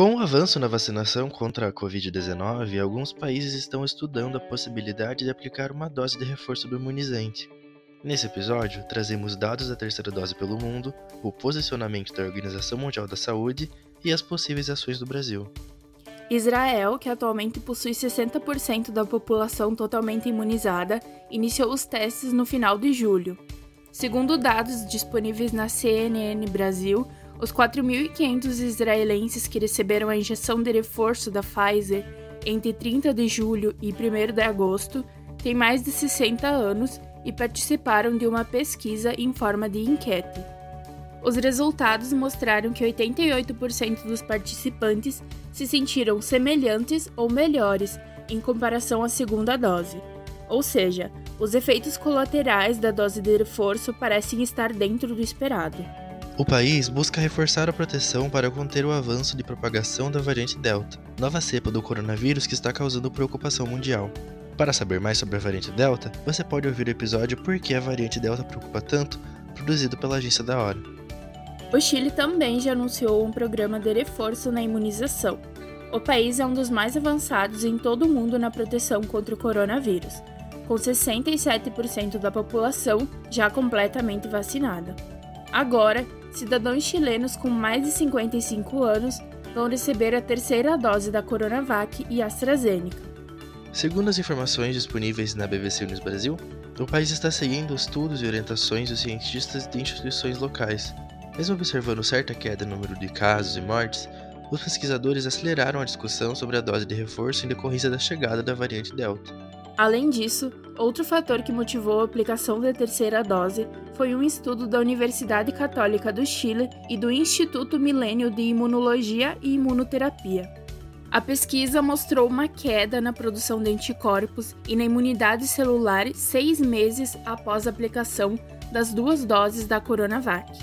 Com o avanço na vacinação contra a Covid-19, alguns países estão estudando a possibilidade de aplicar uma dose de reforço do imunizante. Nesse episódio, trazemos dados da terceira dose pelo mundo, o posicionamento da Organização Mundial da Saúde e as possíveis ações do Brasil. Israel, que atualmente possui 60% da população totalmente imunizada, iniciou os testes no final de julho. Segundo dados disponíveis na CNN Brasil, os 4.500 israelenses que receberam a injeção de reforço da Pfizer entre 30 de julho e 1 de agosto têm mais de 60 anos e participaram de uma pesquisa em forma de enquete. Os resultados mostraram que 88% dos participantes se sentiram semelhantes ou melhores em comparação à segunda dose. Ou seja, os efeitos colaterais da dose de reforço parecem estar dentro do esperado. O país busca reforçar a proteção para conter o avanço de propagação da variante Delta, nova cepa do coronavírus que está causando preocupação mundial. Para saber mais sobre a variante Delta, você pode ouvir o episódio Por que a variante Delta preocupa tanto, produzido pela Agência da Hora. O Chile também já anunciou um programa de reforço na imunização. O país é um dos mais avançados em todo o mundo na proteção contra o coronavírus, com 67% da população já completamente vacinada. Agora, cidadãos chilenos com mais de 55 anos vão receber a terceira dose da Coronavac e AstraZeneca. Segundo as informações disponíveis na BBC News Brasil, o país está seguindo estudos e orientações dos cientistas de instituições locais. Mesmo observando certa queda no número de casos e mortes, os pesquisadores aceleraram a discussão sobre a dose de reforço em decorrência da chegada da variante Delta. Além disso, outro fator que motivou a aplicação da terceira dose foi um estudo da Universidade Católica do Chile e do Instituto Milênio de Imunologia e Imunoterapia. A pesquisa mostrou uma queda na produção de anticorpos e na imunidade celular seis meses após a aplicação das duas doses da Coronavac.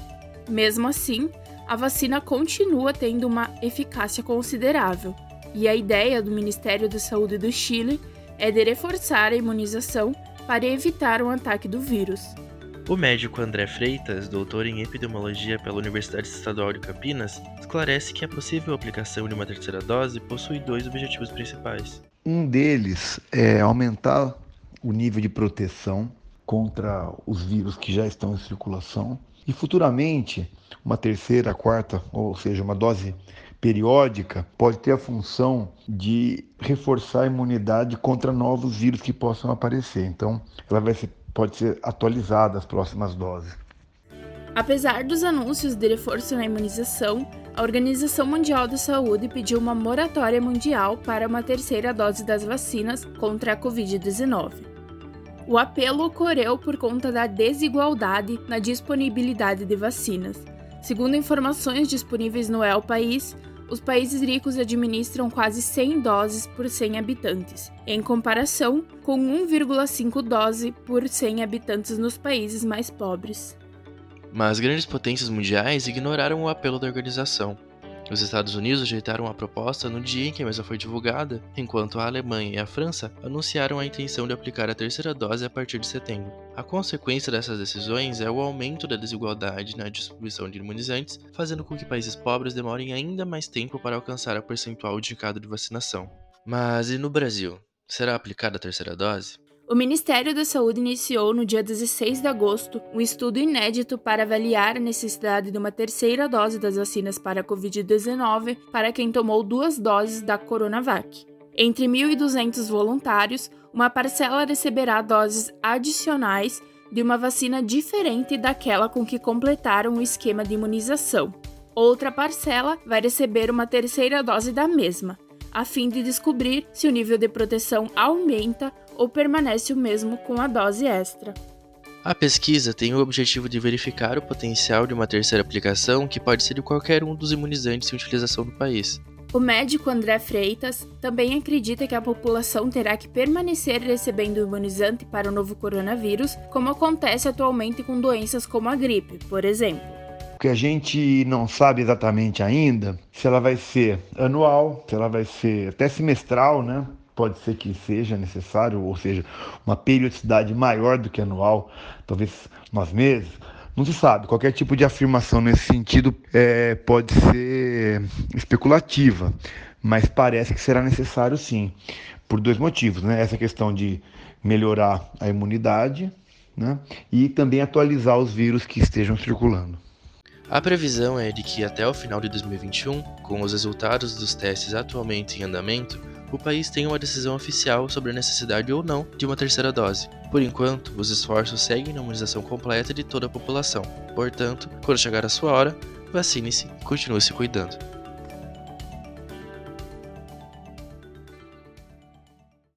Mesmo assim, a vacina continua tendo uma eficácia considerável, e a ideia do Ministério da Saúde do Chile é de reforçar a imunização para evitar um ataque do vírus. O médico André Freitas, doutor em epidemiologia pela Universidade Estadual de Campinas, esclarece que a possível aplicação de uma terceira dose possui dois objetivos principais. Um deles é aumentar o nível de proteção contra os vírus que já estão em circulação e futuramente uma terceira, quarta, ou seja, uma dose periódica pode ter a função de reforçar a imunidade contra novos vírus que possam aparecer. Então, ela vai ser pode ser atualizada as próximas doses. Apesar dos anúncios de reforço na imunização, a Organização Mundial da Saúde pediu uma moratória mundial para uma terceira dose das vacinas contra a Covid-19. O apelo ocorreu por conta da desigualdade na disponibilidade de vacinas. Segundo informações disponíveis no El País, os países ricos administram quase 100 doses por 100 habitantes, em comparação com 1,5 dose por 100 habitantes nos países mais pobres. Mas grandes potências mundiais ignoraram o apelo da organização. Os Estados Unidos ajeitaram a proposta no dia em que a mesa foi divulgada, enquanto a Alemanha e a França anunciaram a intenção de aplicar a terceira dose a partir de setembro. A consequência dessas decisões é o aumento da desigualdade na distribuição de imunizantes, fazendo com que países pobres demorem ainda mais tempo para alcançar a percentual indicado de vacinação. Mas e no Brasil? Será aplicada a terceira dose? O Ministério da Saúde iniciou no dia 16 de agosto um estudo inédito para avaliar a necessidade de uma terceira dose das vacinas para a Covid-19 para quem tomou duas doses da Coronavac. Entre 1.200 voluntários, uma parcela receberá doses adicionais de uma vacina diferente daquela com que completaram o esquema de imunização. Outra parcela vai receber uma terceira dose da mesma, a fim de descobrir se o nível de proteção aumenta ou permanece o mesmo com a dose extra. A pesquisa tem o objetivo de verificar o potencial de uma terceira aplicação que pode ser de qualquer um dos imunizantes em utilização no país. O médico André Freitas também acredita que a população terá que permanecer recebendo o imunizante para o novo coronavírus, como acontece atualmente com doenças como a gripe, por exemplo. Que a gente não sabe exatamente ainda, se ela vai ser anual, se ela vai ser até semestral, né? pode ser que seja necessário, ou seja, uma periodicidade maior do que anual, talvez nove meses, Não se sabe. Qualquer tipo de afirmação nesse sentido é, pode ser especulativa, mas parece que será necessário sim, por dois motivos, né? Essa questão de melhorar a imunidade, né? E também atualizar os vírus que estejam circulando. A previsão é de que até o final de 2021, com os resultados dos testes atualmente em andamento, o país tenha uma decisão oficial sobre a necessidade ou não de uma terceira dose. Por enquanto, os esforços seguem na imunização completa de toda a população. Portanto, quando chegar a sua hora, vacine-se e continue se cuidando.